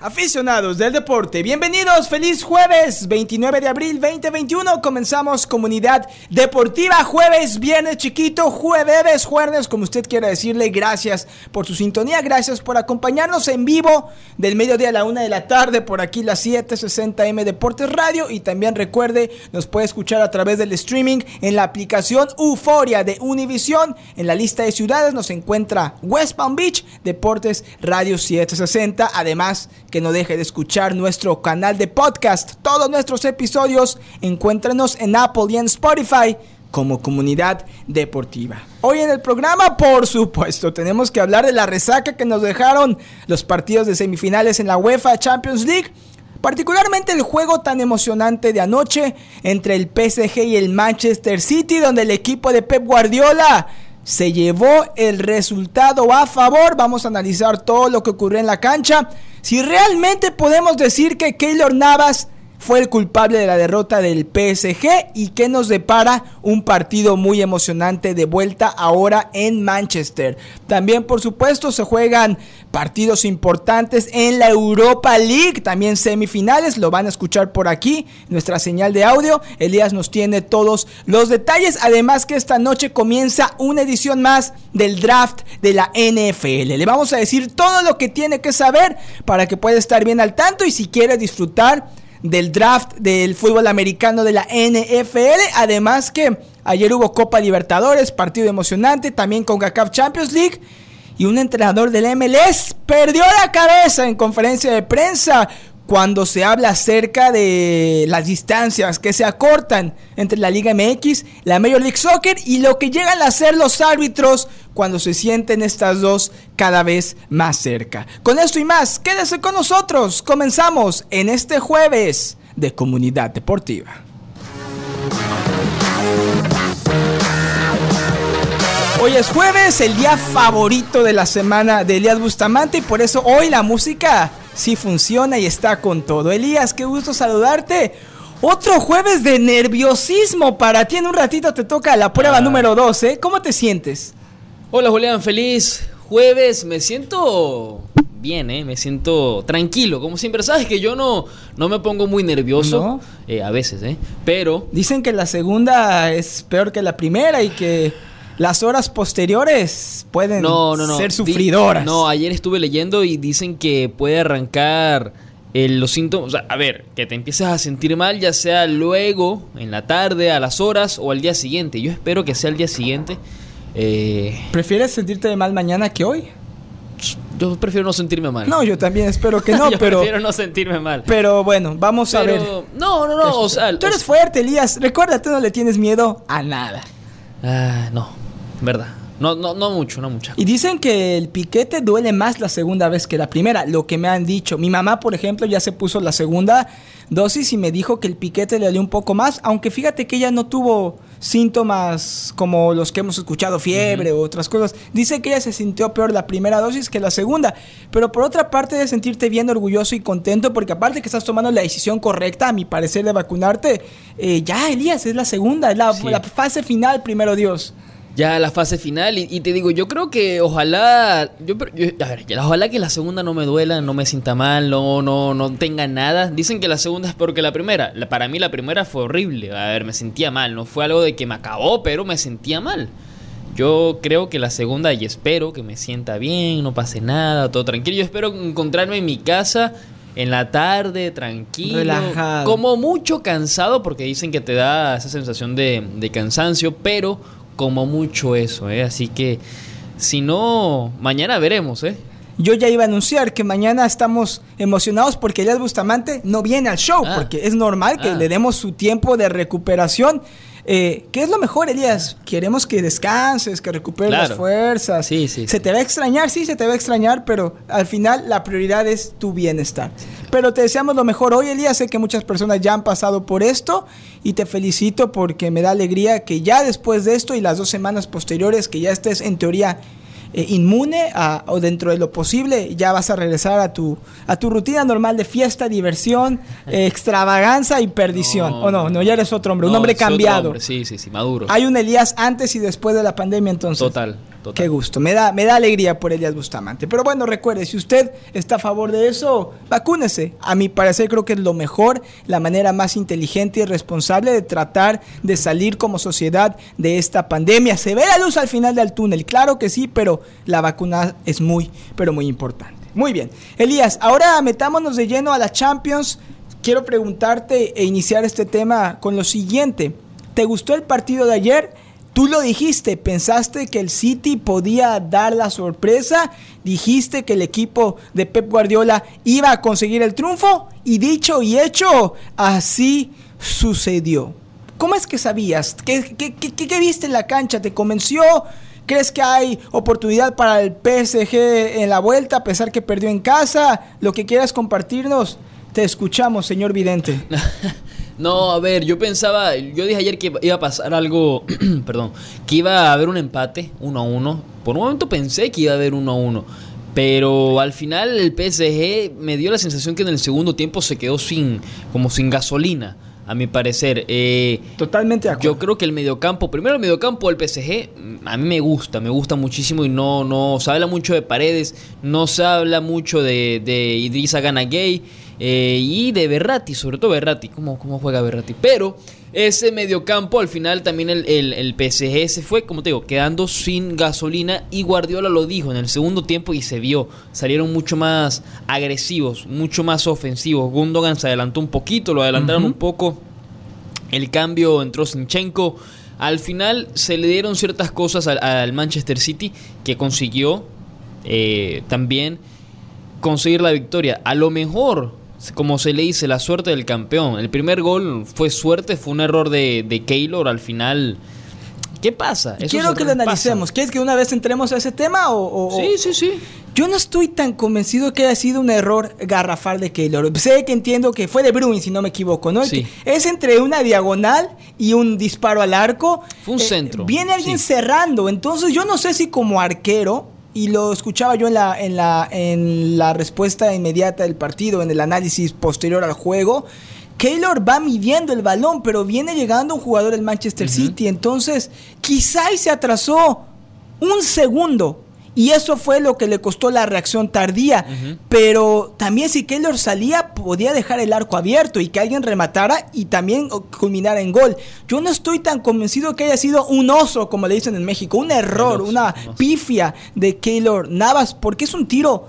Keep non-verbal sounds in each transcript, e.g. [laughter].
Aficionados del deporte, bienvenidos, feliz jueves 29 de abril 2021, comenzamos comunidad deportiva, jueves, viernes chiquito, jueves, jueves, como usted quiera decirle, gracias por su sintonía, gracias por acompañarnos en vivo del mediodía a la una de la tarde, por aquí la 760M Deportes Radio. Y también recuerde, nos puede escuchar a través del streaming en la aplicación Euforia de Univision, en la lista de ciudades nos encuentra West Palm Beach, Deportes Radio 760, además que no deje de escuchar nuestro canal de podcast. Todos nuestros episodios encuéntranos en Apple y en Spotify como comunidad deportiva. Hoy en el programa, por supuesto, tenemos que hablar de la resaca que nos dejaron los partidos de semifinales en la UEFA Champions League. Particularmente el juego tan emocionante de anoche entre el PSG y el Manchester City, donde el equipo de Pep Guardiola se llevó el resultado a favor. Vamos a analizar todo lo que ocurrió en la cancha. Si realmente podemos decir que Keylor Navas fue el culpable de la derrota del PSG y que nos depara un partido muy emocionante de vuelta ahora en Manchester. También por supuesto se juegan partidos importantes en la Europa League, también semifinales, lo van a escuchar por aquí, nuestra señal de audio. Elías nos tiene todos los detalles, además que esta noche comienza una edición más del draft de la NFL. Le vamos a decir todo lo que tiene que saber para que pueda estar bien al tanto y si quiere disfrutar del draft del fútbol americano de la NFL. Además que ayer hubo Copa Libertadores, partido emocionante, también con GACAF Champions League. Y un entrenador del MLS perdió la cabeza en conferencia de prensa cuando se habla acerca de las distancias que se acortan entre la Liga MX, la Major League Soccer y lo que llegan a ser los árbitros cuando se sienten estas dos cada vez más cerca. Con esto y más, quédese con nosotros. Comenzamos en este jueves de Comunidad Deportiva. Hoy es jueves, el día favorito de la semana de Elías Bustamante y por eso hoy la música sí funciona y está con todo. Elías, qué gusto saludarte. Otro jueves de nerviosismo para ti. En un ratito te toca la prueba número 12. ¿eh? ¿Cómo te sientes? Hola Julián, feliz jueves. Me siento bien, ¿eh? me siento tranquilo, como siempre. Sabes que yo no, no me pongo muy nervioso, eh, a veces, ¿eh? pero... Dicen que la segunda es peor que la primera y que las horas posteriores pueden ser sufridoras. no, ayer estuve leyendo y dicen que puede arrancar los síntomas. a ver, que te empieces a sentir mal, ya sea luego, en la tarde, a las horas o al día siguiente. Yo espero que sea el día siguiente. Eh, ¿Prefieres sentirte mal mañana que hoy? Yo prefiero no sentirme mal. No, yo también espero que [laughs] no, yo pero. Prefiero no sentirme mal. Pero bueno, vamos a ver. No, no, no. O sea, tú eres fuerte, Elías. Recuerda, tú no le tienes miedo a nada. Ah, no. ¿Verdad? No, no, no mucho, no mucho. Y dicen que el piquete duele más la segunda vez que la primera, lo que me han dicho. Mi mamá, por ejemplo, ya se puso la segunda dosis y me dijo que el piquete le dolió un poco más, aunque fíjate que ella no tuvo síntomas como los que hemos escuchado, fiebre u otras cosas. Dice que ella se sintió peor la primera dosis que la segunda, pero por otra parte de sentirte bien orgulloso y contento porque aparte que estás tomando la decisión correcta, a mi parecer, de vacunarte, eh, ya Elías, es la segunda, es la, la fase final, primero Dios ya la fase final. Y, te digo, yo creo que ojalá. Yo, a ver, ojalá que la segunda no me duela, no me sienta mal, no, no, no tenga nada. Dicen que la segunda es peor que la primera. para mí la primera fue horrible. A ver, me sentía mal. No fue algo de que me acabó, pero me sentía mal. Yo creo que la segunda, y espero que me sienta bien, no pase nada, todo tranquilo. Yo espero encontrarme en mi casa en la tarde, tranquilo. Relajado. Como mucho cansado, porque dicen que te da esa sensación de, de cansancio, pero como mucho eso, ¿eh? Así que si no, mañana veremos, ¿eh? Yo ya iba a anunciar que mañana estamos emocionados porque Elías Bustamante no viene al show, ah. porque es normal que ah. le demos su tiempo de recuperación. Eh, ¿Qué es lo mejor, Elías? Queremos que descanses, que recuperes las fuerzas. Sí, sí. Se te va a extrañar, sí, se te va a extrañar, pero al final la prioridad es tu bienestar. Pero te deseamos lo mejor hoy, Elías. Sé que muchas personas ya han pasado por esto y te felicito porque me da alegría que ya después de esto y las dos semanas posteriores que ya estés en teoría eh, inmune o dentro de lo posible ya vas a regresar a tu, a tu rutina normal de fiesta, diversión, eh, [laughs] extravaganza y perdición. o no, no, ya eres otro hombre, un hombre cambiado. Sí, sí, sí, maduro. Hay un Elías antes y después de la pandemia entonces. Total. Qué gusto, me da, me da alegría por Elías Bustamante. Pero bueno, recuerde, si usted está a favor de eso, vacúnese. A mi parecer creo que es lo mejor, la manera más inteligente y responsable de tratar de salir como sociedad de esta pandemia. Se ve la luz al final del túnel, claro que sí, pero la vacuna es muy, pero muy importante. Muy bien, Elías, ahora metámonos de lleno a la Champions. Quiero preguntarte e iniciar este tema con lo siguiente. ¿Te gustó el partido de ayer? Tú lo dijiste, pensaste que el City podía dar la sorpresa, dijiste que el equipo de Pep Guardiola iba a conseguir el triunfo y dicho y hecho, así sucedió. ¿Cómo es que sabías? ¿Qué, viste en la cancha? ¿Te convenció? ¿Crees que hay oportunidad para el PSG en la vuelta a pesar que perdió en casa? Lo que quieras compartirnos, te escuchamos, señor Vidente. [laughs] No, a ver, yo pensaba, yo dije ayer que iba a pasar algo, [clears throat] perdón, que iba a haber un empate, 1 a 1. Por un momento pensé que iba a haber 1 a 1. Pero al final el PSG me dio la sensación que en el segundo tiempo se quedó sin, como sin gasolina, a mi parecer. Eh, Totalmente de acuerdo. Yo creo que el mediocampo, primero el mediocampo del PSG, a mí me gusta, me gusta muchísimo y no, no se habla mucho de paredes, no se habla mucho de, de Idrissa Gana Gay. Eh, y de Berratti, sobre todo Berratti, ¿cómo, cómo juega Berratti? Pero ese mediocampo al final también el, el, PSG se fue, como te digo, quedando sin gasolina y Guardiola lo dijo en el segundo tiempo y se vio, salieron mucho más agresivos, mucho más ofensivos. Gundogan se adelantó un poquito, lo adelantaron un poco. El cambio entró Sinchenko. Al final se le dieron ciertas cosas al, Manchester City que consiguió eh, también conseguir la victoria. A lo mejor como se le dice, la suerte del campeón. El primer gol fue suerte, fue un error de, de Keylor al final. ¿Qué pasa? Quiero que lo analicemos. ¿Quieres que una vez entremos a ese tema? O, sí, sí, sí. Yo no estoy tan convencido que haya sido un error garrafal de Keylor. Sé que entiendo que fue de Bruin, si no me equivoco, ¿no? Es entre una diagonal y un disparo al arco. Fue un eh, centro. Viene alguien cerrando. Entonces yo no sé si como arquero y lo escuchaba yo en la, en la, en la respuesta inmediata del partido, en el análisis posterior al juego. Keylor va midiendo el balón, pero viene llegando un jugador del Manchester City. Entonces, quizá y se atrasó un segundo y eso fue lo que le costó la reacción tardía. Pero también si Keylor salía, podía dejar el arco abierto y que alguien rematara y también culminara en gol. Yo no estoy tan convencido que haya sido un oso, como le dicen en México, un error, una pifia de Keylor Navas, porque es un tiro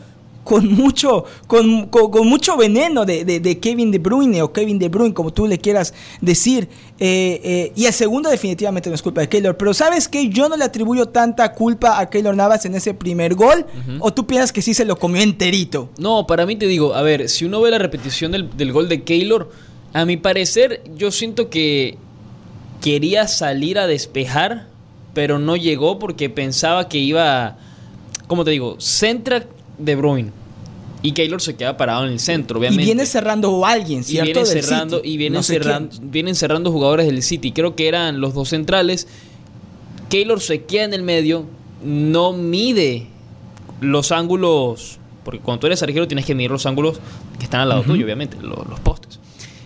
con mucho, con, con, mucho veneno de, de, Kevin De Bruyne o Kevin De Bruyne, como tú le quieras decir. Eh, eh, y el segundo definitivamente no es culpa de Keylor. Pero ¿sabes que Yo no le atribuyo tanta culpa a Keylor Navas en ese primer gol. ¿O tú piensas que sí se lo comió enterito? No, para mí te digo, a ver, si uno ve la repetición del, del gol de Keylor, a mi parecer yo siento que quería salir a despejar, pero no llegó porque pensaba que iba... Como te digo, centra De Bruyne y Keylor se queda parado en el centro, obviamente. Y viene cerrando alguien, ¿cierto? Y viene cerrando, y vienen, cerrando, vienen cerrando jugadores del City. Creo que eran los dos centrales. Keylor se queda en el medio, no mide los ángulos, porque cuando tú eres arquero tienes que medir los ángulos que están al lado tuyo, obviamente, los, postes.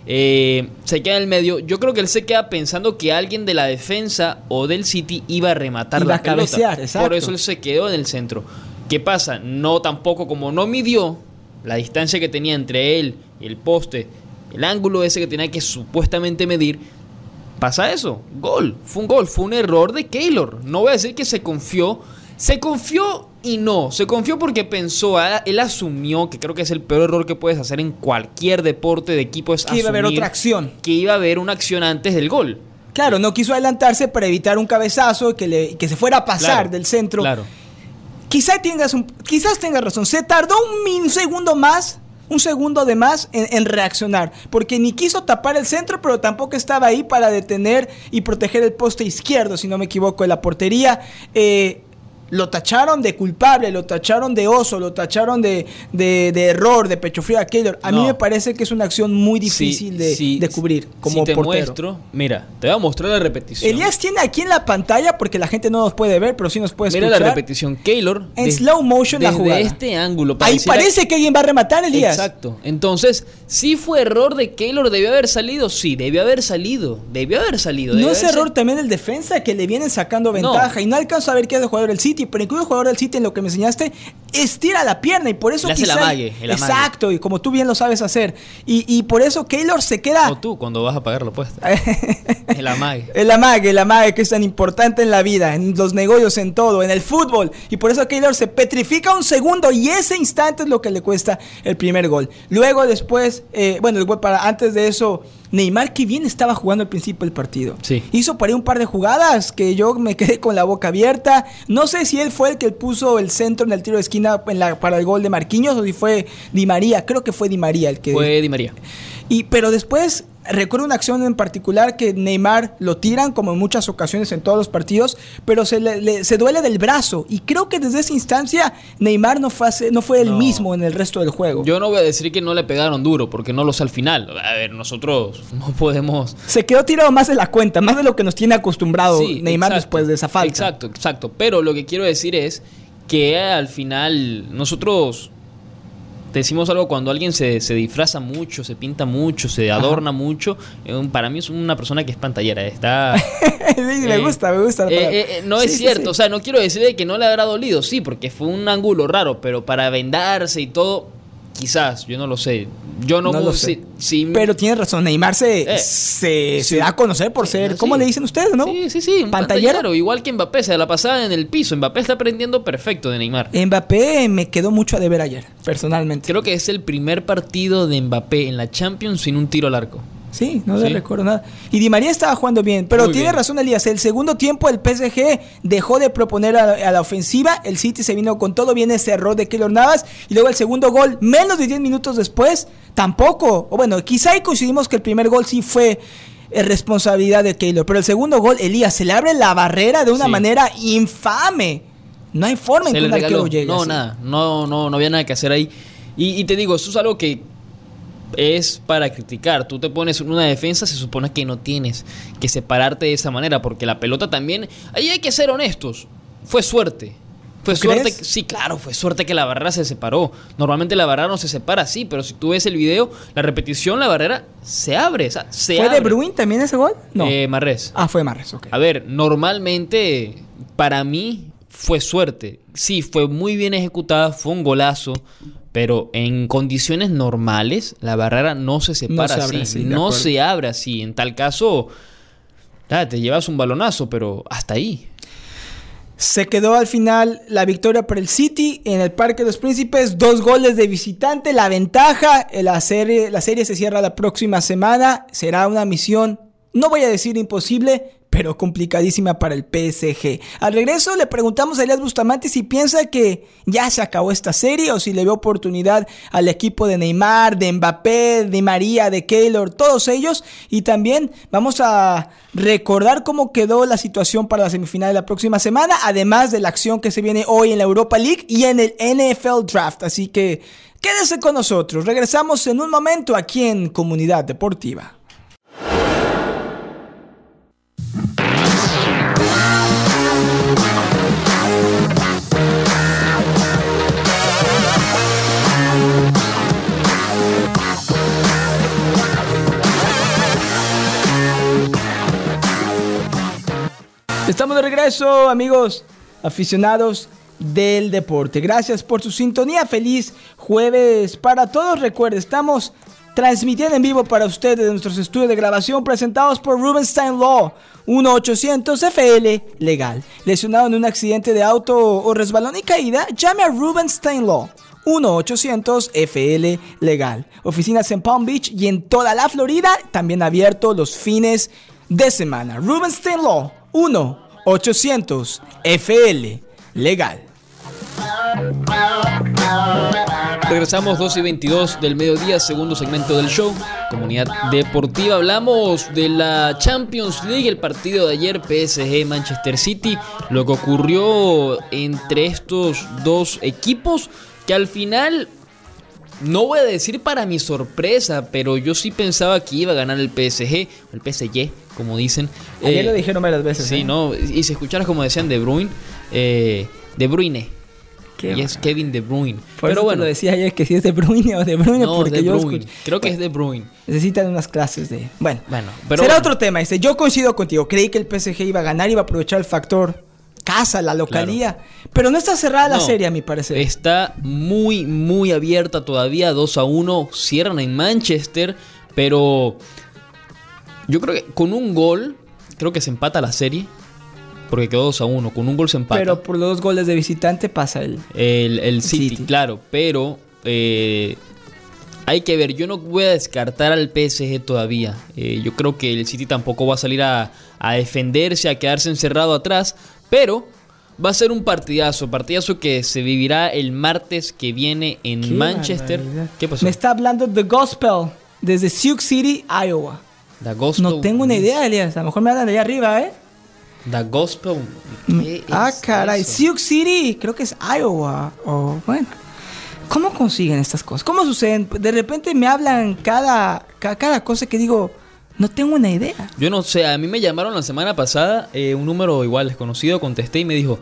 Eh, se queda en el medio. Yo creo que él se queda pensando que alguien de la defensa o del City iba a rematar la pelota. Por eso él se quedó en el centro. ¿Qué pasa? No tampoco, como no midió la distancia que tenía entre él y el poste, el ángulo ese que tenía que supuestamente medir, pasa eso. Gol. Fue un gol. Fue un error de Keylor. No voy a decir que se confió. Se confió y no. Se confió porque pensó, ah, él asumió, que creo que es el peor error que puedes hacer en cualquier deporte de equipo, es que iba a haber otra acción. Que iba a haber una acción antes del gol. Claro, no quiso adelantarse para evitar un cabezazo que, le, que se fuera a pasar del centro. Claro. Quizás tengas, un, quizás tengas razón. Se tardó un, segundo más, un segundo de más en, reaccionar. Porque ni quiso tapar el centro, pero tampoco estaba ahí para detener y proteger el poste izquierdo, si no me equivoco, de la portería. Eh, lo tacharon de culpable, lo tacharon de oso, lo tacharon de, de, de error, de pecho frío a Keylor. A mí me parece que es una acción muy difícil Sí, de, sí, de cubrir como si te portero. muestro, mira, te voy a mostrar la repetición. Elías tiene aquí en la pantalla, porque la gente no nos puede ver, pero sí nos puede Mira escuchar. la repetición. Keylor. En des- slow motion la desde jugada. este ángulo. Ahí parece que alguien va a rematar, Elías. Exacto. Entonces, si fue error de Keylor, debió haber salido. Sí, debió haber salido. Debió haber salido. No es error también del defensa que le vienen sacando ventaja y no alcanzo a ver qué es el jugador del City, pero incluso el jugador del City en lo que me enseñaste estira la pierna y por eso Le hace el quizá- amague, el amague. Exacto, y como tú bien lo sabes hacer. Y, y por eso Keylor se queda O tú, cuando vas a pagar la apuesta. [laughs] El amague. El amague, el amague que es tan importante en la vida, en los negocios, en todo, en el fútbol. Y por eso Keylor se petrifica un segundo y ese instante es lo que le cuesta el primer gol. Luego después, eh, bueno, el gol para antes de eso, Neymar que bien estaba jugando al principio del partido. Sí. Hizo por ahí un par de jugadas que yo me quedé con la boca abierta. No sé si él fue el que puso el centro en el tiro de esquina en la- para el gol de Marquinhos o si fue Di María. Creo que fue Di María el que... Fue Di María. Y, pero después recuerdo una acción en particular que Neymar lo tiran como en muchas ocasiones en todos los partidos, pero se, le- le- se duele del brazo. Y creo que desde esa instancia Neymar no fue, hace- no fue el No. mismo en el resto del juego. Yo no voy a decir que no le pegaron duro, porque no lo sé al final. A ver, nosotros no podemos. Se quedó tirado más de la cuenta, más de lo que nos tiene acostumbrado Sí, Neymar exacto, después de esa falta. Exacto, exacto. Pero lo que quiero decir es que al final nosotros decimos algo cuando alguien se, se disfraza mucho, se pinta mucho, se adorna mucho. eh, para mí es una persona que es pantallera. Está. [laughs] Sí, me eh, gusta, me gusta. eh, no Sí, es sí, cierto, sí. o sea, no quiero decirle que no le habrá dolido, sí, porque fue un ángulo raro, pero para vendarse y todo, quizás, yo no lo sé. Yo no, No lo sé. si- si- Pero tienes razón, Neymar se, Eh, se, da a conocer por ser, Sí. ¿cómo le dicen ustedes, no? Sí, sí, sí, un Pantallero. pantallero. Igual que Mbappé, se la pasaba en el piso. Mbappé está aprendiendo perfecto de Neymar. Mbappé me quedó mucho a deber ayer, personalmente. Creo que es el primer partido de Mbappé en la Champions sin un tiro al arco. Sí, no le Sí. recuerdo nada. Y Di María estaba jugando bien, pero Muy tiene bien. razón Elías. El segundo tiempo el PSG dejó de proponer a la, a la ofensiva. El City se vino con todo. Viene ese error de Keylor Navas. Y luego el segundo gol, menos de 10 minutos después, tampoco. O bueno, quizá ahí coincidimos que el primer gol sí fue eh, responsabilidad de Keylor. Pero el segundo gol, Elías, se le abre la barrera de una Sí. manera infame. No hay forma en Se que le un arquero llegue. No, así. nada. No, no, no había nada que hacer ahí. Y, y te digo, eso es algo que es para criticar. Tú te pones en una defensa, se supone que no tienes que separarte de esa manera, porque la pelota también. Ahí hay que ser honestos. Fue suerte. Fue ¿Tú suerte. crees? que- sí, claro, fue suerte que la barrera se separó. Normalmente la barrera no se separa así, pero si tú ves el video, la repetición, la barrera se abre. o sea, se ¿Fue de. Bruin también ese gol? No. Eh, Marrés. ah, fue Marres, ok. A ver, normalmente para mí fue suerte. Sí, fue muy bien ejecutada, fue un golazo, pero en condiciones normales la barrera no se separa se abre así, no se abre así. En tal caso, ah, te llevas un balonazo, pero hasta ahí. Se quedó al final la victoria para el City en el Parque de los Príncipes, dos goles de visitante, la ventaja, eh, la serie, la serie se cierra la próxima semana, será una misión, no voy a decir imposible, pero complicadísima para el PSG. Al regreso le preguntamos a Elias Bustamante si piensa que ya se acabó esta serie o si le ve oportunidad al equipo de Neymar, de Mbappé, de María, de Keylor, todos ellos. Y también vamos a recordar cómo quedó la situación para la semifinal de la próxima semana, además de la acción que se viene hoy en la Europa League y en el NFL Draft. Así que quédese con nosotros. Regresamos en un momento aquí en Comunidad Deportiva. Estamos de regreso, amigos aficionados del deporte. Gracias por su sintonía. Feliz jueves para todos. Recuerde, estamos transmitiendo en vivo para ustedes de nuestros estudios de grabación presentados por Rubenstein Law 1-800-FL Legal. Lesionado en un accidente de auto o resbalón y caída, llame a Rubenstein Law 1-800-FL Legal. Oficinas en Palm Beach y en toda la Florida, también abierto los fines de semana. Rubenstein Law 1-800-FL Legal. Regresamos 2 y 22 del mediodía, segundo segmento del show, comunidad deportiva. Hablamos de la Champions League, el partido de ayer, PSG Manchester City, lo que ocurrió entre estos dos equipos, que al final, no voy a decir para mi sorpresa, pero yo sí pensaba que iba a ganar el PSG, el PSG, como dicen. Ayer Eh, lo dijeron varias veces. Sí, ¿eh? no, y si escucharas como decían De Bruyne, eh, De Bruyne, Qué y es. Kevin De Bruyne. Por pero eso te bueno, lo decía ayer que si es de Bruyne o de Bruyne, no, porque De yo Bruyne. escucho- Creo que es De Bruyne. Necesitan unas clases de. Bueno, Bueno, pero será bueno. otro tema. Este. Yo coincido contigo. Creí que el PSG iba a ganar, iba a aprovechar el factor casa, la localía. Pero no está cerrada la No, serie, a mi parecer. Está muy, muy abierta todavía. 2 a 1. Cierran en Manchester. Pero yo creo que con un gol, creo que se empata la serie. Porque quedó 2 a 1. Con un gol se empata. Pero por los dos goles de visitante pasa el. El, el City, City. claro, pero eh, hay que ver, yo no voy a descartar al PSG todavía. Eh, yo creo que el City tampoco va a salir a, a defenderse, a quedarse encerrado atrás, pero va a ser un partidazo, partidazo que se vivirá el martes que viene en Qué Manchester. barbaridad. ¿Qué pasó? Me está hablando The Gospel desde Sioux City, Iowa. The Gospel. No tengo una idea, Elias. A lo mejor me hablan de allá arriba, ¿eh? The Gospel. ¿Qué Ah, es caray. eso? Sioux City, creo que es Iowa. O bueno. ¿Cómo consiguen estas cosas? ¿Cómo suceden? De repente me hablan cada, ca- cada cosa que digo, no tengo una idea. Yo no sé, a mí me llamaron la semana pasada, eh, un número igual desconocido, contesté y me dijo,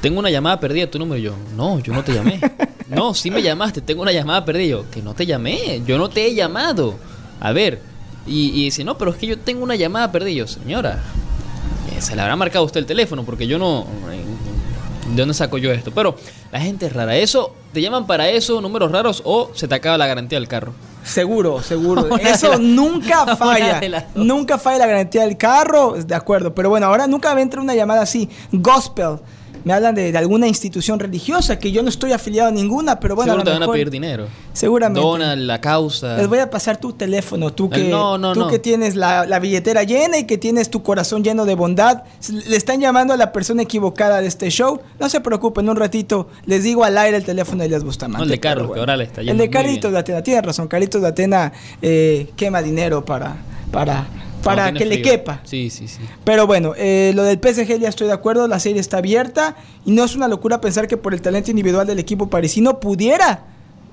tengo una llamada perdida, tu número. Y yo, no, yo no te llamé. [laughs] no, sí me llamaste, tengo una llamada perdida. Y yo, que no te llamé, yo no te he llamado. A ver, y, y dice, no, pero es que yo tengo una llamada perdida. Y yo, señora, eh, se le habrá marcado a usted el teléfono porque yo no... eh, ¿De dónde saco yo esto? Pero la gente es rara. Eso, te llaman para eso, números raros, o se te acaba la garantía del carro. Seguro, seguro. [laughs] Eso nunca [laughs] falla. Nunca falla la garantía del carro. De acuerdo. Pero bueno, ahora nunca me entra una llamada así. Gospel. Me hablan de, de alguna institución religiosa que yo no estoy afiliado a ninguna, pero bueno, Seguro a te van a pedir dinero. Seguramente. Dona la causa. Les voy a pasar tu teléfono, tú que, No, no, tú no. que tienes la, la billetera llena y que tienes tu corazón lleno de bondad. Le están llamando a la persona equivocada de este show. No se preocupen, un ratito les digo al aire el teléfono de Elias Bustamante. No, el de Carlos, que ahora le está yendo El de Carlitos de Atena, tienes razón. Carlitos de Atena eh, quema dinero para, para, para que le quepa. Sí, sí, sí. Pero bueno, eh, lo del PSG ya estoy de acuerdo, la serie está abierta y no es una locura pensar que por el talento individual del equipo parisino pudiera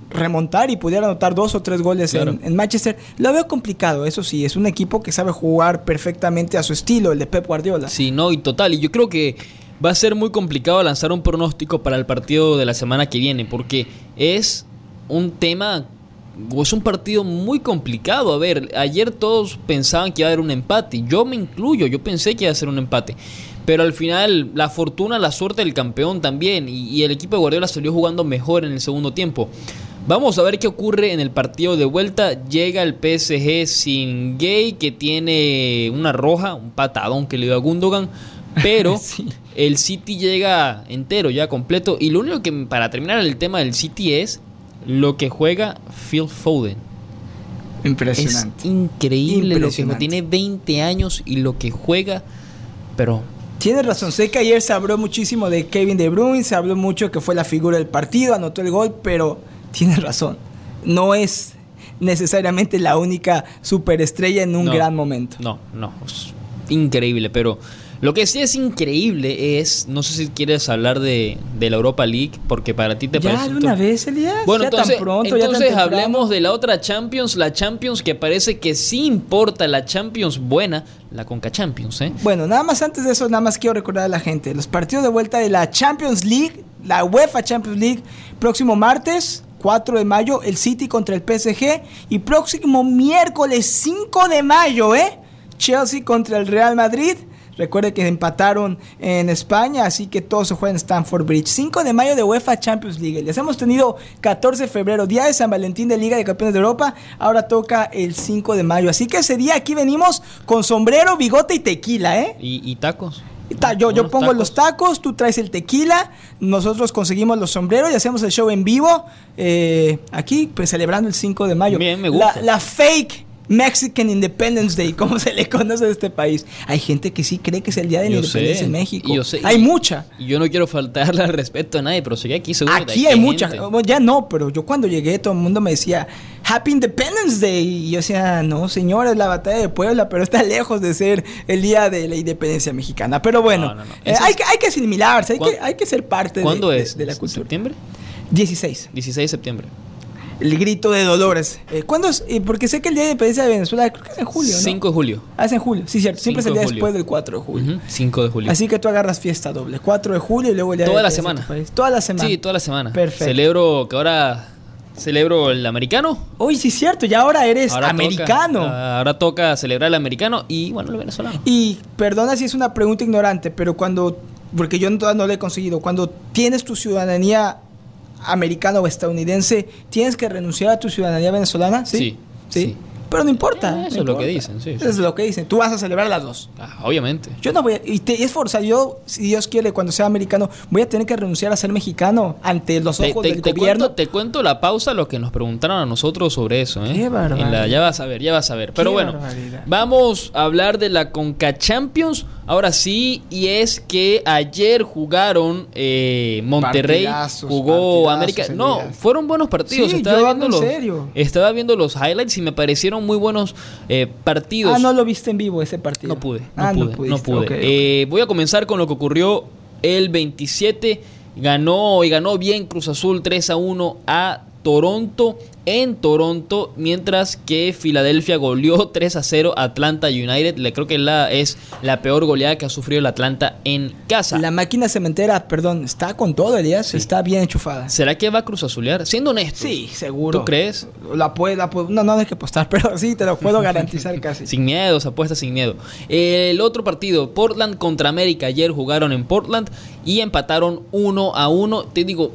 remontar y pudiera anotar dos o tres goles en- Claro. en, Manchester. Lo veo complicado, eso sí, es un equipo que sabe jugar perfectamente a su estilo, el de Pep Guardiola. Sí, no, y total. Y yo creo que va a ser muy complicado lanzar un pronóstico para el partido de la semana que viene, porque es un tema, es un partido muy complicado. A ver, ayer todos pensaban que iba a haber un empate, yo me incluyo, yo pensé que iba a ser un empate. Pero al final, la fortuna, la suerte del campeón también, y, y el equipo de Guardiola salió jugando mejor en el segundo tiempo. Vamos a ver qué ocurre en el partido de vuelta. Llega el PSG sin Gay, que tiene una roja, un patadón que le dio a Gundogan. Pero [laughs] Sí. el City llega entero, ya completo. Y lo único que, para terminar el tema del City, es lo que juega Phil Foden. Es increíble lo que Impresionante. tiene 20 años y lo que juega. Pero Tienes razón, sé que ayer se habló muchísimo de Kevin De Bruyne, se habló mucho que fue la figura del partido, anotó el gol, pero tienes razón, no es necesariamente la única superestrella en un No. gran momento. No, no, es increíble, pero lo que sí es increíble es, no sé si quieres hablar de, de la Europa League, porque para ti te ¿Ya parece... de una vez, Elías? Bueno, ¿Ya entonces, tan pronto, ya tan entonces hablemos de la otra Champions, la Champions que parece que sí importa, la Champions buena, la Conca Champions, ¿eh? Bueno, nada más antes de eso, nada más quiero recordar a la gente, los partidos de vuelta de la Champions League, la UEFA Champions League, próximo martes. 4 de mayo, el City contra el PSG. Y próximo miércoles 5 de mayo, ¿eh? Chelsea contra el Real Madrid. Recuerde que empataron en España, así que todo se juega en Stamford Bridge. 5 de mayo de UEFA Champions League. Les hemos tenido 14 de febrero, día de San Valentín de Liga de Campeones de Europa. Ahora toca el 5 de mayo. Así que ese día aquí venimos con sombrero, bigote y tequila, ¿eh? ¿Y, y tacos? Yo, pongo tacos. los tacos, tú traes el tequila, nosotros conseguimos los sombreros y hacemos el show en vivo. eh, aquí, pues celebrando el 5 de mayo. Bien, me gusta. La, la fake Mexican Independence Day, como se le conoce a este país. Hay gente que sí cree que es el día de la Yo independencia sé, en México. yo sé, hay y- mucha. Yo no quiero faltarle al respeto a nadie, pero sé que aquí seguro Aquí que hay mucha. Bueno, Ya no, pero yo cuando llegué todo el mundo me decía Happy Independence Day. Y yo decía, no, señor, es la batalla de Puebla, pero está lejos de ser el día de la independencia mexicana. Pero bueno, No, no, no. eh, hay, que, hay que asimilarse, hay ¿Cuán- que, hay que ser parte de, ¿Cuándo de- es? de la cultura. ¿Septiembre? 16. 16 de septiembre. El grito de Dolores. Eh, ¿Cuándo es? Eh, porque sé que el día de independencia de Venezuela creo que es en julio, ¿no? 5 de julio. Ah, es en julio. Sí, cierto. Siempre es el 5 día de después del 4 de julio. Ujú, 5 de julio. Así que tú agarras fiesta doble. 4 de julio y luego el día Toda de la semana. Toda la semana. Sí, toda la semana. Perfecto. Celebro que ahora celebro el americano. Uy, sí, cierto. Ya ahora eres Ahora americano. Toca, ahora toca celebrar el americano y bueno, el venezolano. Y perdona si es una pregunta ignorante, pero cuando, porque yo todavía no lo he conseguido, cuando tienes tu ciudadanía americana o estadounidense, ¿tienes que renunciar a tu ciudadanía venezolana? Sí. Sí, Sí. sí. Pero no importa. Eh, no eso es lo que dicen, sí. Eso es lo que dicen. Tú vas a celebrar las dos. Ah, obviamente. Yo no voy a, y te, es forzado. Yo, si Dios quiere, cuando sea americano, voy a tener que renunciar a ser mexicano ante los Te, ojos te- del te gobierno. cuento, te cuento la pausa lo que nos preguntaron a nosotros sobre eso. ¿eh? Qué barbaridad. En la- ya vas a ver, ya vas a ver. Pero Qué bueno, barbaridad. vamos a hablar de la Conca Champions. Ahora sí, y es que ayer jugaron eh, Monterrey, Partidazos, jugó partidazos América. No, fueron buenos partidos. Sí, estaba yo viendo en los, serio. Estaba viendo los highlights y me parecieron muy buenos eh, partidos. Ah, no lo viste en vivo ese partido. No pude, no Ah, pude, no, pudiste. pude. Eh, voy a comenzar con lo que ocurrió el 27. Ganó y ganó bien Cruz Azul 3 a 1 a Toronto en Toronto, mientras que Filadelfia goleó [laughs] 3 a 0 a Atlanta United. Le creo que la, es la peor goleada que ha sufrido el Atlanta en casa. La máquina cementera, perdón, está con todo, Elías. Está bien enchufada. ¿Será que va a Cruz Azulear? Siendo honesto. Sí, seguro. ¿Tú crees? La puede, la puede- no, no hay que apostar, [laughs] pero sí, te lo puedo garantizar casi. [laughs] Sin miedo, se apuesta sin miedo. El otro partido, Portland contra América, ayer jugaron en Portland y empataron 1 a 1. Te digo,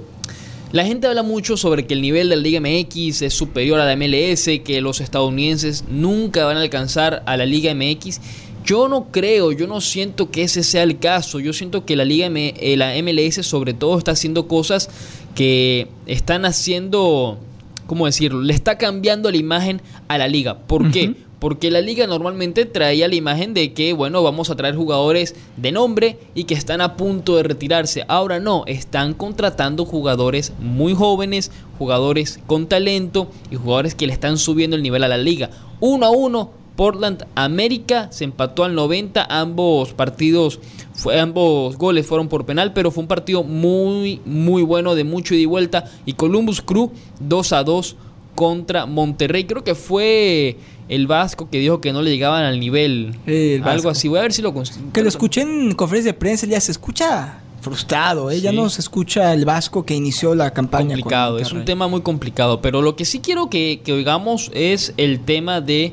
la gente habla mucho sobre que el nivel de la Liga MX es superior a la MLS, que los estadounidenses nunca van a alcanzar a la Liga MX. Yo no creo, yo no siento que ese sea el caso. Yo siento que la Liga M- eh, la MLS sobre todo está haciendo cosas que están haciendo, ¿cómo decirlo? Le está cambiando la imagen a la liga. ¿Por qué? Porque la liga normalmente traía la imagen de que, bueno, vamos a traer jugadores de nombre y que están a punto de retirarse. Ahora no, están contratando jugadores muy jóvenes, jugadores con talento y jugadores que le están subiendo el nivel a la liga. Uno a uno, Portland América se empató al 90, ambos partidos, fue, ambos goles fueron por penal, pero fue un partido muy, muy bueno de mucho ida y vuelta. Y Columbus Crew 2 a 2 contra Monterrey. Creo que fue el Vasco que dijo que no le llegaban al nivel. El algo así. Voy a ver si lo cons- Que lo escuché en conferencia de prensa, Elías, se escucha frustrado, ¿eh? Ya no se escucha el vasco que inició la campaña. complicado, es un tema muy complicado, pero lo que sí quiero que, que oigamos es el tema de,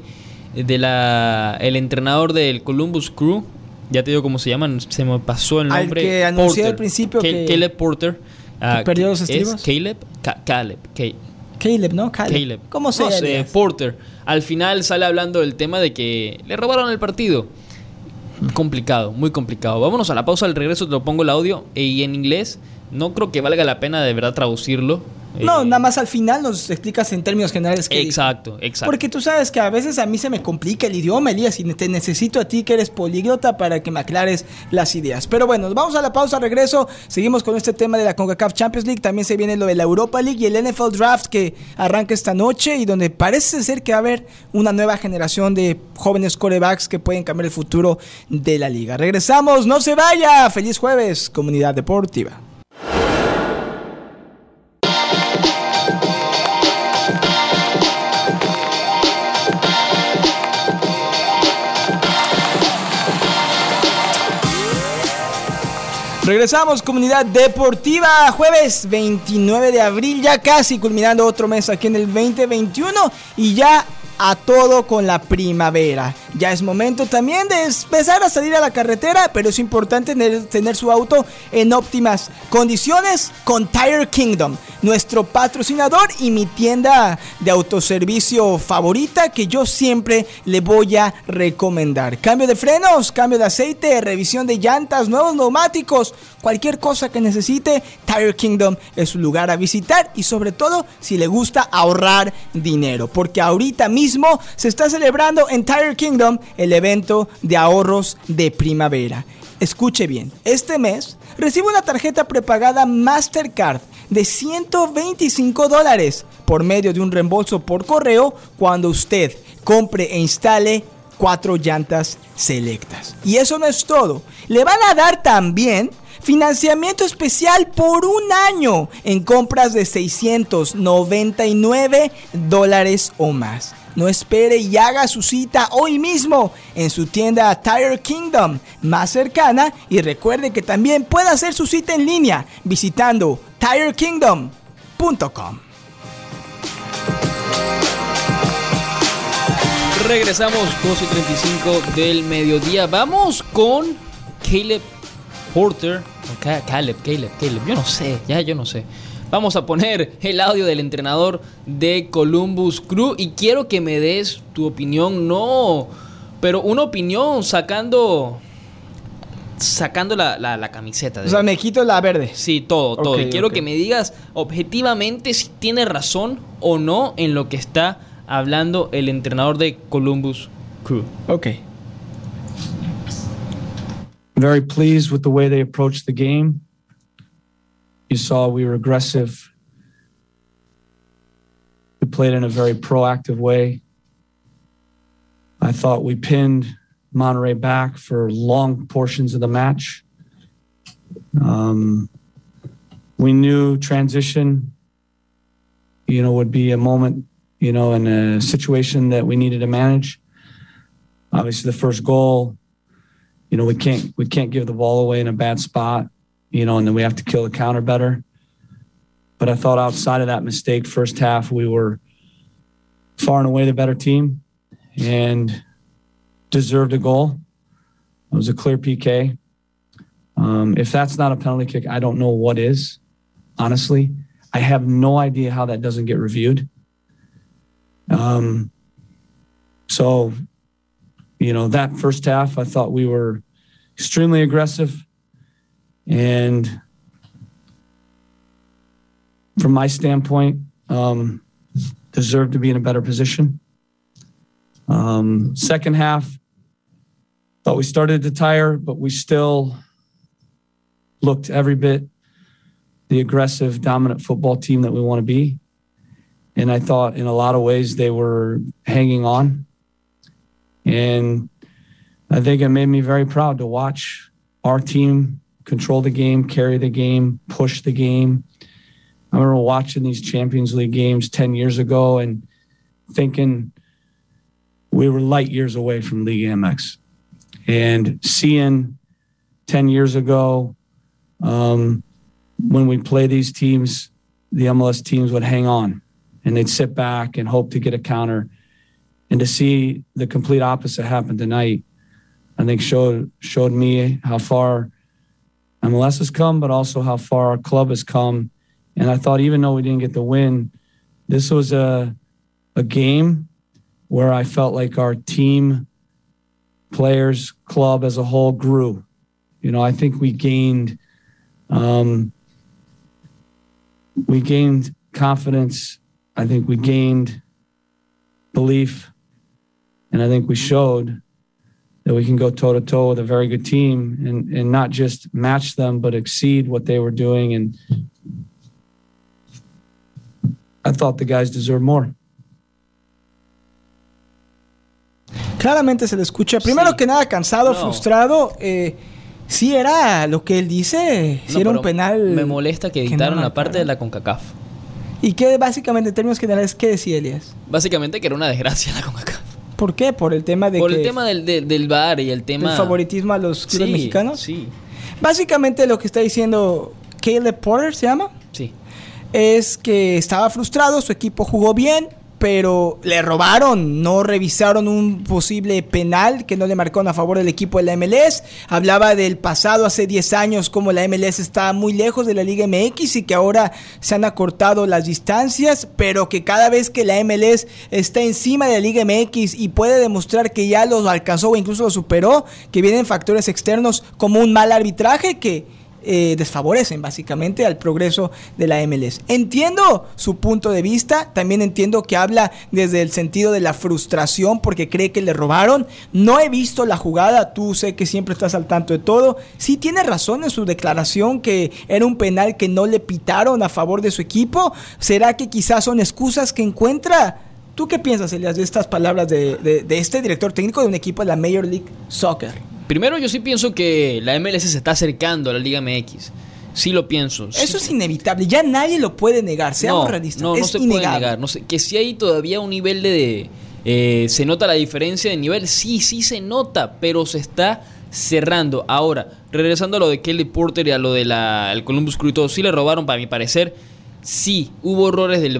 de la el entrenador del Columbus Crew, ya te digo cómo se llaman, se me pasó el Al nombre. que anuncié al principio Cal- que- Caleb Porter. ah, perdió los es estribos. Caleb, Ca- Caleb, Ca- Caleb, ¿no? Caleb. Caleb. ¿Cómo se No sé? Porter. Al final sale hablando del tema de que le robaron el partido. Complicado, muy complicado. Vámonos a la pausa, al regreso te lo pongo el audio y en inglés. No creo que valga la pena de verdad traducirlo. No, Eh, nada más al final nos explicas en términos generales dijo. Exacto, exacto. Porque tú sabes que a veces a mí se me complica el idioma, Elías, y te necesito a ti que eres políglota para que me aclares las ideas. Pero bueno, vamos a la pausa, regreso. Seguimos con este tema de la CONCACAF Champions League. También se viene lo de la Europa League y el NFL Draft que arranca esta noche y donde parece ser que va a haber una nueva generación de jóvenes corebacks que pueden cambiar el futuro de la liga. Regresamos, no se vaya. Feliz jueves, comunidad deportiva. Regresamos, comunidad deportiva, jueves 29 de abril, ya casi culminando otro mes aquí en el 2021 y ya a todo con la primavera. Ya es momento también de empezar a salir a la carretera, pero es importante tener, su auto en óptimas condiciones con Tire Kingdom, nuestro patrocinador y mi tienda de autoservicio favorita que yo siempre le voy a recomendar. Cambio de frenos, cambio de aceite, revisión de llantas, nuevos neumáticos, cualquier cosa que necesite, Tire Kingdom es su lugar a visitar y sobre todo si le gusta ahorrar dinero, porque ahorita mismo se está celebrando en Tire Kingdom el evento de ahorros de primavera. Escuche bien, este mes recibe una tarjeta prepagada Mastercard de 125 dólares por medio de un reembolso por correo cuando usted compre e instale cuatro llantas selectas. Y eso no es todo. Le van a dar también financiamiento especial por un año en compras de 699 dólares o más. No espere y haga su cita hoy mismo en su tienda Tire Kingdom más cercana y recuerde que también puede hacer su cita en línea visitando tirekingdom.com. Regresamos 12 y 35 del mediodía. Vamos con Caleb Porter. Caleb, Caleb, Caleb. Yo no sé, ya yo no sé. Vamos a poner el audio del entrenador de Columbus Crew y quiero que me des tu opinión, no, pero una opinión sacando sacando la, la- la camiseta. de- O sea, me quito la verde. Sí, todo, todo. Y quiero que me digas objetivamente si tiene razón o no en lo que está hablando el entrenador de Columbus Crew. Ok. very pleased with the way they approached the game. You saw we were aggressive. We played in a very proactive way. I thought we pinned Monterey back for long portions of the match. Um, we knew transition, you know, would be a moment, you know, in a situation that we needed to manage. Obviously, the first goal, you know, we can't we can't give the ball away in a bad spot, you know, and then we have to kill the counter better. But I thought outside of that mistake, first half we were far and away the better team and deserved a goal. It was a clear PK. Um, if that's not a penalty kick, I don't know what is. Honestly, I have no idea how that doesn't get reviewed. Um, so you know, that first half, I thought we were extremely aggressive. And from my standpoint, um, deserved to be in a better position. Um, second half, thought we started to tire, but we still looked every bit the aggressive, dominant football team that we want to be. And I thought in a lot of ways they were hanging on. And I think it made me very proud to watch our team control the game, carry the game, push the game. I remember watching these Champions League games 10 years ago and thinking we were light years away from League MX. And seeing 10 years ago, um, when we play these teams, the MLS teams would hang on and they'd sit back and hope to get a counter and to see the complete opposite happen tonight, I think showed showed me how far MLS has come, but also how far our club has come. And I thought, even though we didn't get the win, this was a a game where I felt like our team, players, club as a whole grew. You know, I think we gained um, we gained confidence. I think we gained belief. And I think we showed that we can go toe to toe with a very good team and, and not just match them, but exceed what they were doing. And I thought the guys deserve more. Claramente se le escucha. Primero Sí. que nada, cansado, No. frustrado. Eh, sí era lo que él dice. Sí No, era un penal. Me molesta que no editaron la parte de la CONCACAF. ¿Y qué básicamente en términos generales qué decía Elias? Básicamente que era una desgracia la CONCACAF. ¿Por qué? Por el tema de Por que el tema del, del, del VAR y el tema... del favoritismo a los clubes Sí, mexicanos. Sí, Básicamente lo que está diciendo Caleb Porter se llama sí. es que estaba frustrado, su equipo jugó bien, pero le robaron, no revisaron un posible penal que no le marcaron a favor del equipo de la MLS. Hablaba del pasado hace 10 años, como la MLS está muy lejos de la Liga MX y que ahora se han acortado las distancias, pero que cada vez que la MLS está encima de la Liga MX y puede demostrar que ya los alcanzó o incluso lo superó, que vienen factores externos como un mal arbitraje que eh, desfavorecen básicamente al progreso de la MLS. Entiendo su punto de vista, también entiendo que habla desde el sentido de la frustración porque cree que le robaron. No he visto la jugada, tú sé que siempre estás al tanto de todo. Sí tiene razón en su declaración que era un penal que no le pitaron a favor de su equipo. ¿Será que quizás son excusas que encuentra? ¿Tú qué piensas, Elias, de estas palabras de, este director técnico de un equipo de la Major League Soccer? Primero, yo sí pienso que la MLS se está acercando a la Liga MX. Sí lo pienso. Eso es inevitable. Ya nadie lo puede negar. Seamos no, realistas. No, no se puede negar. No sé, que si hay todavía un nivel de... Eh, ¿Se nota la diferencia de nivel? Sí, sí se nota, pero se está cerrando. Ahora, regresando a lo de Kelly Porter y a lo del de Columbus Crew y todo, sí le robaron, para mi parecer. Sí, hubo errores del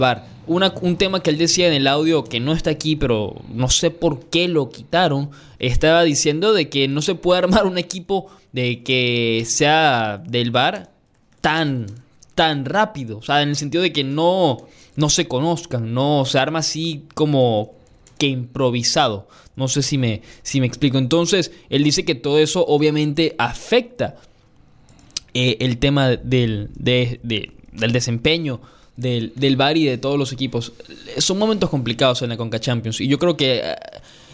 bar un tema que él decía en el audio que no está aquí, pero no sé por qué lo quitaron. Estaba diciendo de que no se puede armar un equipo de que sea del bar tan, tan rápido. O sea, en el sentido de que no, no se conozcan, no se arma así como que improvisado. No sé si me, si me explico. Entonces, él dice que todo eso obviamente afecta eh, el tema del, del desempeño del, del Bar y de todos los equipos. Son momentos complicados en la Conca Champions. Y yo creo que eh,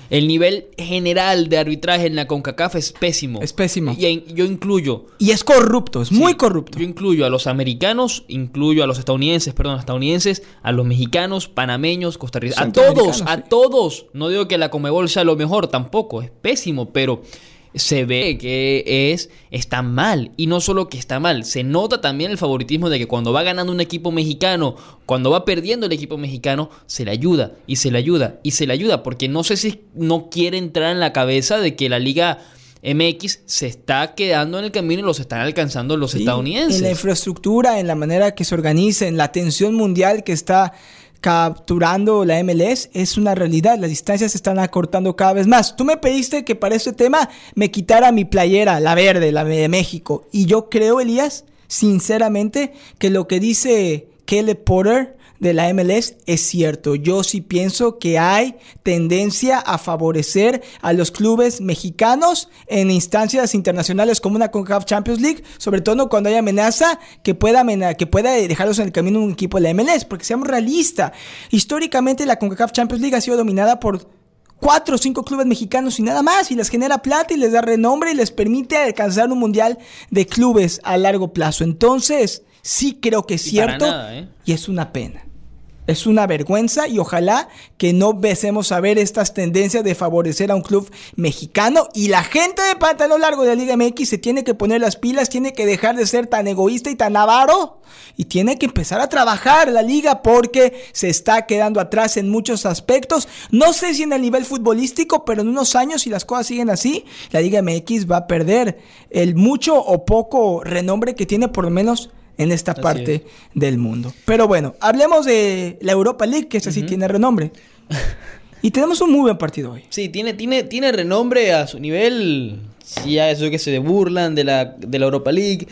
el nivel general de arbitraje en la CONCACAF es pésimo. Es pésimo. Y yo incluyo. Y es corrupto, es muy corrupto. Yo incluyo a los americanos, incluyo a los estadounidenses, perdón, estadounidenses, a los mexicanos, panameños, costarricenses. A todos, a todos. No digo que la Comebol sea lo mejor, tampoco. Es pésimo, pero se ve que es está mal y no solo que está mal, se nota también el favoritismo de que cuando va ganando un equipo mexicano, cuando va perdiendo el equipo mexicano, se le ayuda y se le ayuda y se le ayuda porque no sé si no quiere entrar en la cabeza de que la liga MX se está quedando en el camino y los están alcanzando los estadounidenses. En la infraestructura, en la manera que se organiza, en la atención mundial que está capturando la MLS es una realidad. Las distancias se están acortando cada vez más. Tú me pediste que para este tema me quitara mi playera, la verde, la de México. Y yo creo, Elías, sinceramente, que lo que dice Kelly Porter de la MLS es cierto. Yo sí pienso que hay tendencia a favorecer a los clubes mexicanos en instancias internacionales como una CONCACAF Champions League, sobre todo cuando hay amenaza que pueda, que pueda dejarlos en el camino un equipo de la MLS, porque seamos realistas. Históricamente la CONCACAF Champions League ha sido dominada por cuatro o cinco clubes mexicanos y nada más, y les genera plata y les da renombre y les permite alcanzar un mundial de clubes a largo plazo. Entonces, sí creo que es cierto ¿eh? y es una pena. Es una vergüenza y ojalá que no empecemos a ver estas tendencias de favorecer a un club mexicano y la gente de pantalón largo de la Liga MX se tiene que poner las pilas, tiene que dejar de ser tan egoísta y tan avaro y tiene que empezar a trabajar la liga porque se está quedando atrás en muchos aspectos. No sé si en el nivel futbolístico, pero en unos años si las cosas siguen así, la Liga MX va a perder el mucho o poco renombre que tiene por lo menos en esta parte del mundo. Pero bueno, hablemos de la Europa League, que esa sí tiene renombre. [laughs] y tenemos un muy buen partido hoy. Sí, tiene, tiene, tiene renombre a su nivel. Sí, ya eso que se burlan de la, de la Europa League.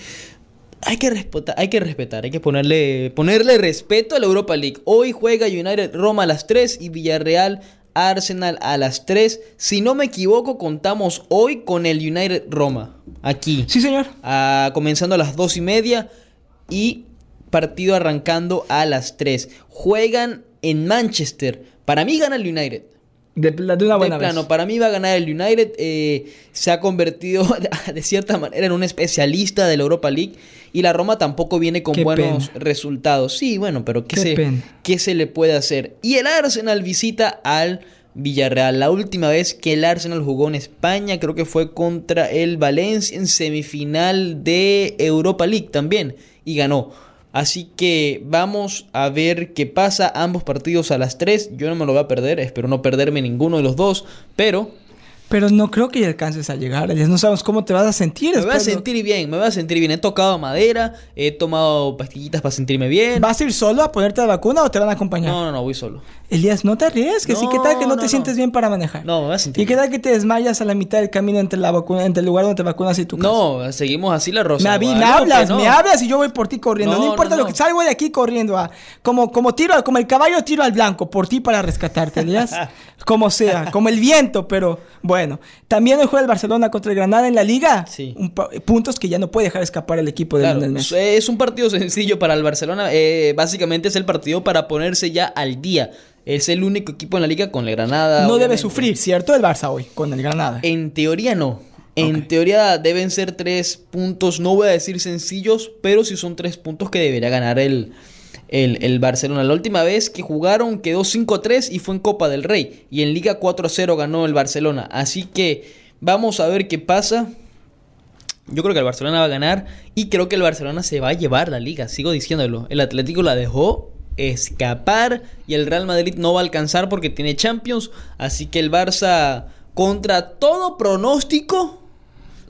Hay que, respetar, hay que respetar, hay que ponerle, ponerle respeto a la Europa League. Hoy juega United Roma a las 3 y Villarreal Arsenal a las 3. Si no me equivoco, contamos hoy con el United Roma. Aquí. Sí, señor. Ah, comenzando a las 2 y media y partido arrancando a las 3. Juegan en Manchester. Para mí gana el United. De, una buena plano, para mí va a ganar el United. Eh, se ha convertido [laughs] de cierta manera en un especialista de la Europa League. Y la Roma tampoco viene con buenos resultados. Sí, bueno, pero ¿qué, se, ¿qué se le puede hacer? Y el Arsenal visita al Villarreal. La última vez que el Arsenal jugó en España creo que fue contra el Valencia en semifinal de Europa League también y ganó. Así que vamos a ver qué pasa. Ambos partidos a las 3. Yo no me lo voy a perder. Espero no perderme ninguno de los dos. Pero pero no creo que alcances a llegar. No sabemos cómo te vas a sentir. Me voy a sentir bien, me voy a sentir bien. He tocado madera, he tomado pastillitas para sentirme bien. ¿Vas a ir solo a ponerte la vacuna o te van a acompañar? No, no, no, voy solo. Elías, no te arriesgues. ¿Y qué tal que no, te sientes bien para manejar? No, me voy a sentir ¿Y qué tal que te desmayas a la mitad del camino entre, la vacuna, entre el lugar donde te vacunas y tu casa? No, seguimos así la rosa. Me, me hablas, me hablas y yo voy por ti corriendo. No, importa lo que salgo de aquí corriendo. A, como, como, tiro, como el caballo tiro al blanco, por ti para rescatarte, Elías. [laughs] como sea, como el viento, pero bueno. Bueno, también hoy juega el Barcelona contra el Granada en la Liga. Sí. Un puntos que ya no puede dejar escapar el equipo de Claro, Lionel Messi. es un partido sencillo para el Barcelona. eh, básicamente es el partido para ponerse ya al día. Es el único equipo en la liga con el Granada. No debe sufrir, ¿cierto? El Barça hoy con el Granada. En teoría no. En teoría deben ser tres puntos, no voy a decir sencillos, pero sí son tres puntos que debería ganar el, el, el Barcelona. La última vez que jugaron quedó 5-3 y fue en Copa del Rey. Y en Liga 4-0 ganó el Barcelona. Así que vamos a ver qué pasa. Yo creo que el Barcelona va a ganar y creo que el Barcelona se va a llevar la liga, sigo diciéndolo. El Atlético la dejó escapar y el Real Madrid no va a alcanzar porque tiene Champions, así que el Barça contra todo pronóstico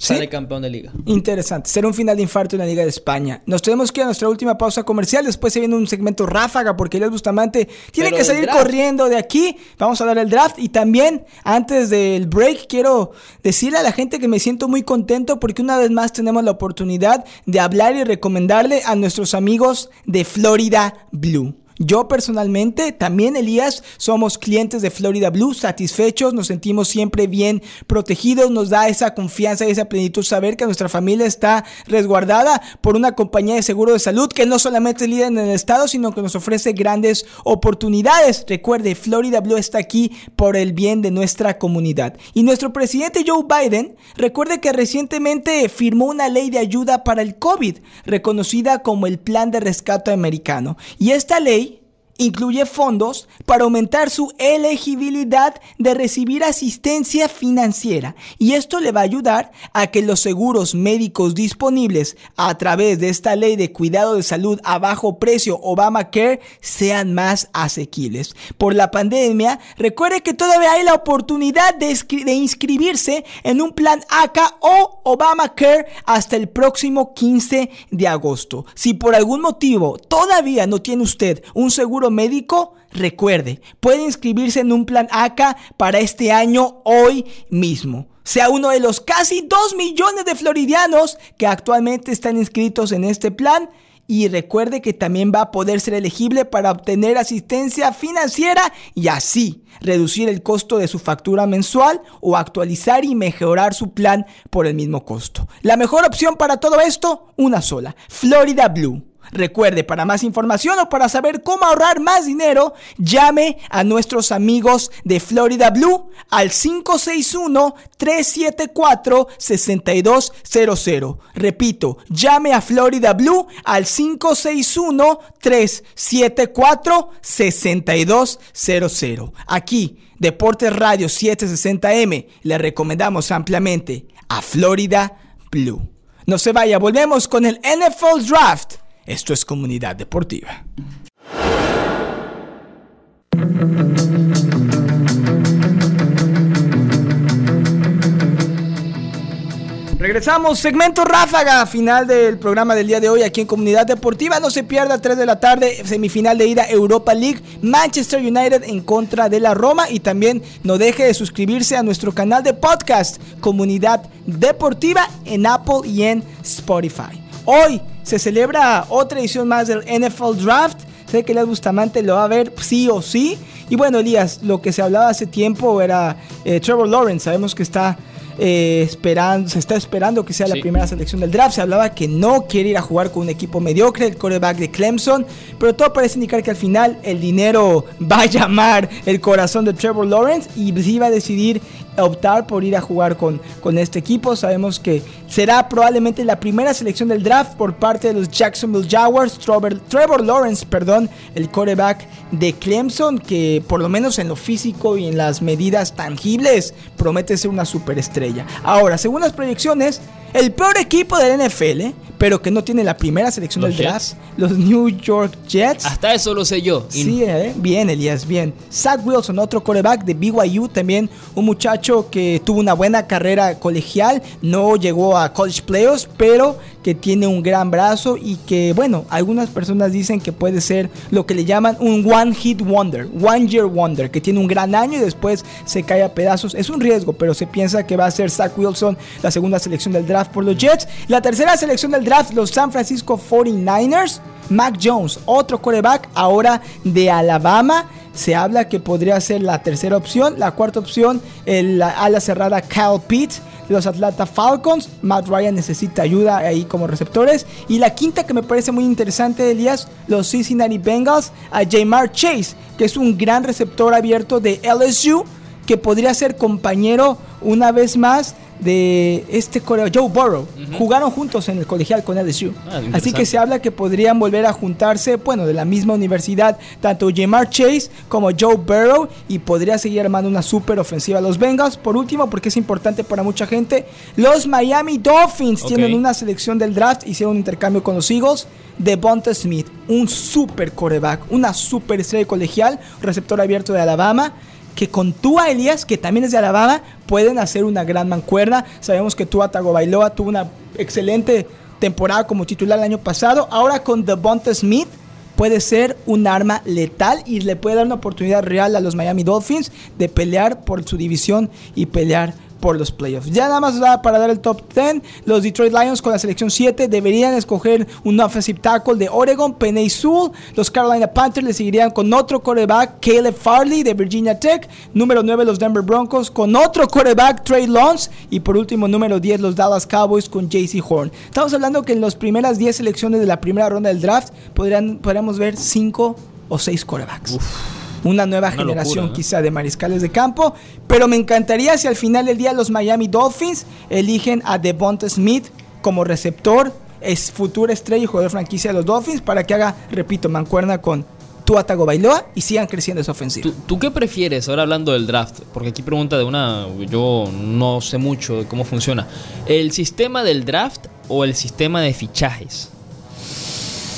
Sí. sale campeón de liga. Interesante. Será un final de infarto en la Liga de España. Nos tenemos que ir a nuestra última pausa comercial. Después se viene un segmento ráfaga porque Elias Bustamante tiene Pero que salir draft. corriendo de aquí. Vamos a dar el draft. Y también, antes del break, quiero decirle a la gente que me siento muy contento porque una vez más tenemos la oportunidad de hablar y recomendarle a nuestros amigos de Florida Blue. Yo personalmente, también Elías, somos clientes de Florida Blue, satisfechos, nos sentimos siempre bien protegidos, nos da esa confianza y esa plenitud saber que nuestra familia está resguardada por una compañía de seguro de salud que no solamente es líder en el estado, sino que nos ofrece grandes oportunidades. Recuerde, Florida Blue está aquí por el bien de nuestra comunidad. Y nuestro presidente Joe Biden, recuerde que recientemente firmó una ley de ayuda para el COVID, reconocida como el Plan de Rescate Americano. Y esta ley incluye fondos para aumentar su elegibilidad de recibir asistencia financiera y esto le va a ayudar a que los seguros médicos disponibles a través de esta ley de cuidado de salud a bajo precio Obamacare sean más asequibles. Por la pandemia, recuerde que todavía hay la oportunidad de, inscri- de inscribirse en un plan ACA o Obamacare hasta el próximo 15 de agosto. Si por algún motivo todavía no tiene usted un seguro médico, recuerde, puede inscribirse en un plan ACA para este año hoy mismo. Sea uno de los casi 2 millones de floridianos que actualmente están inscritos en este plan. Y recuerde que también va a poder ser elegible para obtener asistencia financiera y así reducir el costo de su factura mensual o actualizar y mejorar su plan por el mismo costo. La mejor opción para todo esto, una sola, Florida Blue. Recuerde, para más información o para saber cómo ahorrar más dinero, llame a nuestros amigos de Florida Blue al 561-374-6200. Repito, llame a Florida Blue al 561-374-6200. Aquí, Deportes Radio 760M, le recomendamos ampliamente a Florida Blue. No se vaya, volvemos con el NFL Draft. Esto es Comunidad Deportiva. Regresamos, segmento ráfaga, final del programa del día de hoy aquí en Comunidad Deportiva. No se pierda, 3 de la tarde, semifinal de ida Europa League, Manchester United en contra de la Roma. Y también no deje de suscribirse a nuestro canal de podcast, Comunidad Deportiva, en Apple y en Spotify. Hoy se celebra otra edición más del NFL Draft. Sé que Elias Bustamante lo va a ver sí o sí. Y bueno, Elías, lo que se hablaba hace tiempo era eh, Trevor Lawrence. Sabemos que está eh, esperando, se está esperando que sea la primera selección del draft. Se hablaba que no quiere ir a jugar con un equipo mediocre, el quarterback de Clemson. Pero todo parece indicar que al final el dinero va a llamar el corazón de Trevor Lawrence y sí va a decidir optar por ir a jugar con, con este equipo. Sabemos que será probablemente la primera selección del draft por parte de los Jacksonville Jaguars. Trevor, Trevor Lawrence, perdón, el quarterback de Clemson, que por lo menos en lo físico y en las medidas tangibles promete ser una superestrella. Ahora, según las proyecciones, el peor equipo del NFL, pero que no tiene la primera selección del draft, los New York Jets. Hasta eso lo sé yo. Sí, eh, bien, Elías, bien. Zach Wilson, otro quarterback de BYU, también un muchacho que tuvo una buena carrera colegial, no llegó a college playoffs, pero que tiene un gran brazo y que, bueno, algunas personas dicen que puede ser lo que le llaman un One Hit Wonder, One Year Wonder, que tiene un gran año y después se cae a pedazos. Es un riesgo, pero se piensa que va a ser Zach Wilson la segunda selección del draft por los Jets. La tercera selección del draft, los San Francisco 49ers. Mac Jones, otro coreback ahora de Alabama. Se habla que podría ser la tercera opción. La cuarta opción, el ala cerrada Kyle Pitts los Atlanta Falcons. Matt Ryan necesita ayuda ahí como receptores. Y la quinta que me parece muy interesante, Elías, los Cincinnati Bengals a Jamar Chase, que es un gran receptor abierto de LSU, que podría ser compañero una vez más de este coreano, Joe Burrow. Jugaron juntos en el colegial con LSU. Ah, Así que se habla que podrían volver a juntarse, bueno, de la misma universidad, tanto Jamar Chase como Joe Burrow, y podría seguir armando una super ofensiva a los Bengals. Por último, porque es importante para mucha gente, los Miami Dolphins tienen una selección del draft, hicieron un intercambio con los Eagles. de Bonta Smith, un super coreback, una super estrella colegial, receptor abierto de Alabama que con Tua Elías, que también es de Alabama, pueden hacer una gran mancuerna. Sabemos que Tua Tagovailoa tuvo una excelente temporada como titular el año pasado. Ahora con Devonta Smith puede ser un arma letal y le puede dar una oportunidad real a los Miami Dolphins de pelear por su división y pelear por los playoffs. Ya nada más para dar el top 10. Los Detroit Lions con la selección 7 deberían escoger un offensive tackle de Oregon, Penny Sewell. Los Carolina Panthers le seguirían con otro quarterback, Caleb Farley de Virginia Tech. Número 9 los Denver Broncos con otro quarterback, Trey Lance. Y por último, número 10 los Dallas Cowboys con JC Horn. Estamos hablando que en las primeras 10 selecciones de la primera ronda del draft podrían, podríamos ver 5 o 6 quarterbacks una nueva Una generación quizá de mariscales de campo. Pero me encantaría si al final del día los Miami Dolphins eligen a Devonta Smith como receptor, es futura estrella y jugador franquicia de los Dolphins para que haga, repito, mancuerna con Tua Tagovailoa y sigan creciendo esa ofensiva. ¿Tú, tú qué prefieres ahora hablando del draft? Porque aquí pregunta de una, yo no sé mucho de cómo funciona. ¿El sistema del draft o el sistema de fichajes?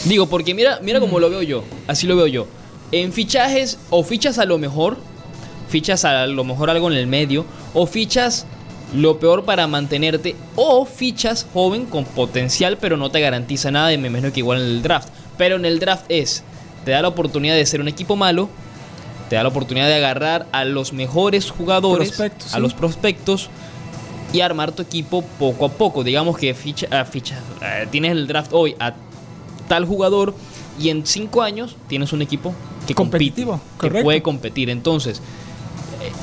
Digo, porque mira, mira cómo lo veo yo, así lo veo yo. En fichajes, o fichas a lo mejor, fichas a lo mejor algo en el medio, o fichas lo peor para mantenerte, o fichas joven con potencial, pero no te garantiza nada, y me imagino que igual en el draft. Pero en el draft es, te da la oportunidad de ser un equipo malo, te da la oportunidad de agarrar a los mejores jugadores, a los prospectos y armar tu equipo poco a poco. Digamos que ficha, ah, ficha, eh, tienes el draft hoy a tal jugador y en cinco años tienes un equipo que Competitivo, compite, que puede competir. Entonces,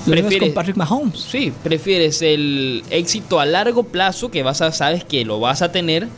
Lo prefieres, con Patrick Mahomes. sí, prefieres el éxito a largo plazo que vas a sabes que lo vas a tener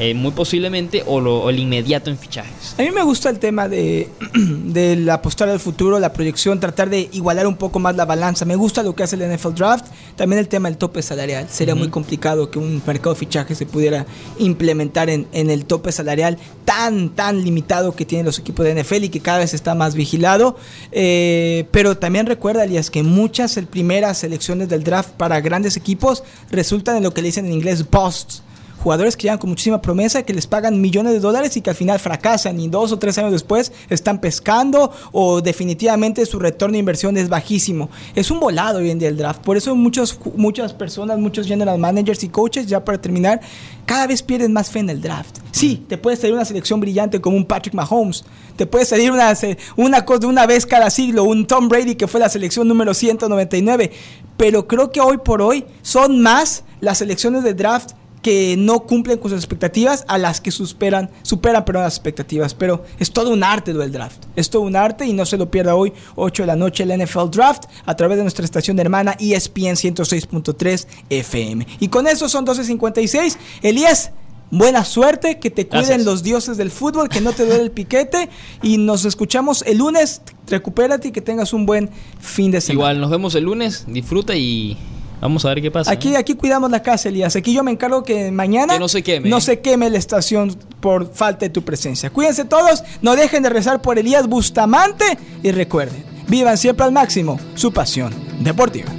eh, muy posiblemente o, lo- o el inmediato en fichajes. A mí me gusta el tema de [clears throat] del apostar al futuro, la proyección, tratar de igualar un poco más la balanza. Me gusta lo que hace el NFL Draft. También el tema del tope salarial. Sería muy complicado que un mercado de fichaje se pudiera implementar en, en el tope salarial tan, tan limitado que tienen los equipos de NFL y que cada vez está más vigilado. Eh, pero también recuerda, Elias, que muchas el- primeras selecciones del draft para grandes equipos resultan en lo que le dicen en inglés busts jugadores que llegan con muchísima promesa, que les pagan millones de dólares y que al final fracasan y dos o tres años después están pescando o definitivamente su retorno de inversión es bajísimo. Es un volado hoy en día el draft. Por eso muchos, muchas personas, muchos general managers y coaches, ya para terminar, cada vez pierden más fe en el draft. Sí, te puede salir una selección brillante como un Patrick Mahomes, te puede salir una, una cosa de una vez cada siglo, un Tom Brady que fue la selección número 199, pero creo que hoy por hoy son más las selecciones de draft que no cumplen con sus expectativas a las que superan, superan perdón, las expectativas. Pero es todo un arte del draft. Es todo un arte y no se lo pierda hoy, 8 de la noche, el NFL Draft, a través de nuestra estación hermana E ESPN 106.3 FM. Y con eso son 12.56. Elías, buena suerte, que te cuiden Gracias. los dioses del fútbol, que no te duele el piquete. Y nos escuchamos el lunes. Recupérate y que tengas un buen fin de semana. Igual nos vemos el lunes, disfruta y vamos a ver qué pasa. Aquí, ¿no? aquí cuidamos la casa, Elías. Aquí yo me encargo que mañana Que no se queme. no se queme la estación por falta de tu presencia. Cuídense todos, no dejen de rezar por Elías Bustamante y recuerden, vivan siempre al máximo su pasión deportiva.